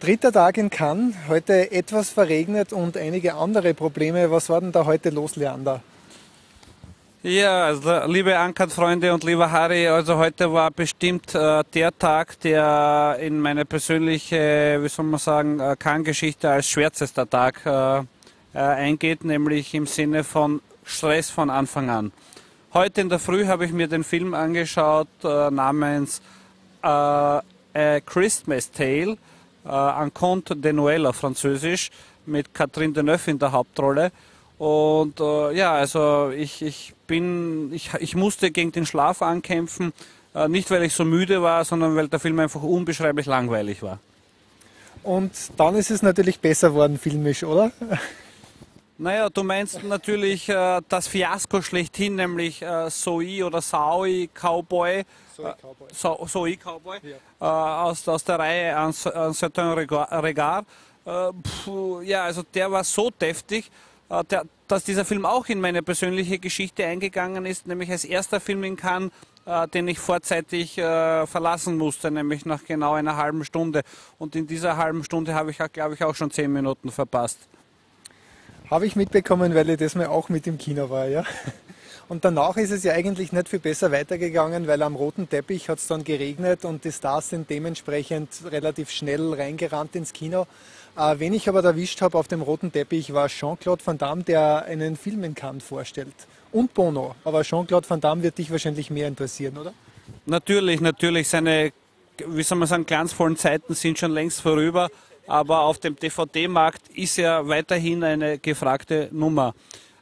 Dritter Tag in Cannes, heute etwas verregnet und einige andere Probleme. Was war denn da heute los, Leander? Ja, also liebe Ankert-Freunde und lieber Harry, also heute war bestimmt äh, der Tag, der in meine persönliche, wie soll man sagen, äh, Cannes-Geschichte als schwärzester Tag äh, äh, eingeht, nämlich im Sinne von Stress von Anfang an. Heute in der Früh habe ich mir den Film angeschaut äh, namens A Christmas Tale äh, Un Conte de Noël Französisch mit Catherine Deneuve in der Hauptrolle. Und äh, ja, also ich, ich bin, ich, ich musste gegen den Schlaf ankämpfen, äh, nicht weil ich so müde war, sondern weil der Film einfach unbeschreiblich langweilig war. Und dann ist es natürlich besser worden filmisch, oder? Naja, du meinst natürlich äh, das Fiasko schlechthin, nämlich äh, Soi oder Saoi Cowboy. Sorry, Cowboy. So, Soi Cowboy. Äh, aus, aus der Reihe Un Un Certain Regard. Äh, pf, ja, also der war so deftig, äh, der, dass dieser Film auch in meine persönliche Geschichte eingegangen ist, nämlich als erster Film in Cannes, äh, den ich vorzeitig äh, verlassen musste, nämlich nach genau einer halben Stunde. Und in dieser halben Stunde habe ich, glaube ich, auch schon zehn Minuten verpasst. Habe ich mitbekommen, weil ich das mal auch mit im Kino war, ja. Und danach ist es ja eigentlich nicht viel besser weitergegangen, weil am roten Teppich hat es dann geregnet und die Stars sind dementsprechend relativ schnell reingerannt ins Kino. Äh, wen ich aber erwischt habe auf dem roten Teppich war Jean-Claude Van Damme, der einen Film in Cannes vorstellt. Und Bono. Aber Jean-Claude Van Damme wird dich wahrscheinlich mehr interessieren, oder? Natürlich, natürlich. Seine, wie soll man sagen, glanzvollen Zeiten sind schon längst vorüber. Aber auf dem DVD-Markt ist er weiterhin eine gefragte Nummer.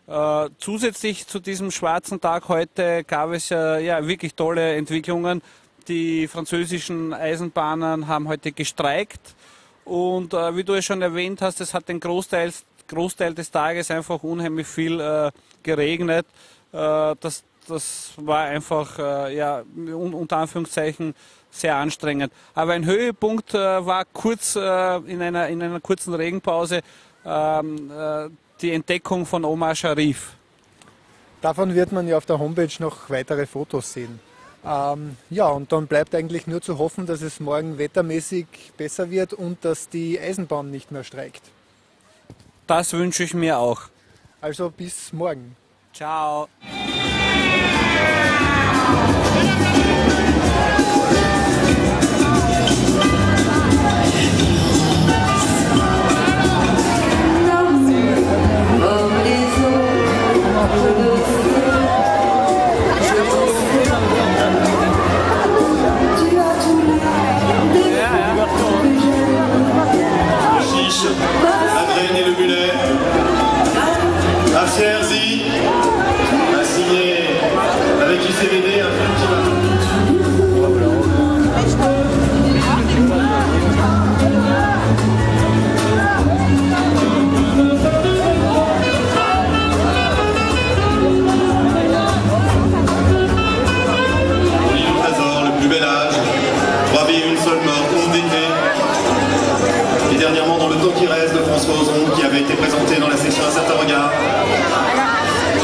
Äh, zusätzlich zu diesem schwarzen Tag heute gab es ja, ja wirklich tolle Entwicklungen. Die französischen Eisenbahnen haben heute gestreikt. Und äh, wie du es schon erwähnt hast, es hat den Großteil, Großteil des Tages einfach unheimlich viel äh, geregnet. Äh, das, das war einfach, äh, ja, un, unter Anführungszeichen, sehr anstrengend. Aber ein Höhepunkt äh, war kurz äh, in, einer, in einer kurzen Regenpause ähm, äh, die Entdeckung von Omar Sharif. Davon wird man ja auf der Homepage noch weitere Fotos sehen. Ähm, ja, und dann bleibt eigentlich nur zu hoffen, dass es morgen wettermäßig besser wird und dass die Eisenbahn nicht mehr streikt. Das wünsche ich mir auch. Also bis morgen. Ciao. Selam. Été présenté dans la section Un certain regard.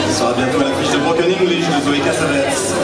Il sera bientôt à l'affiche de Broken English de Zoé Cassavetes.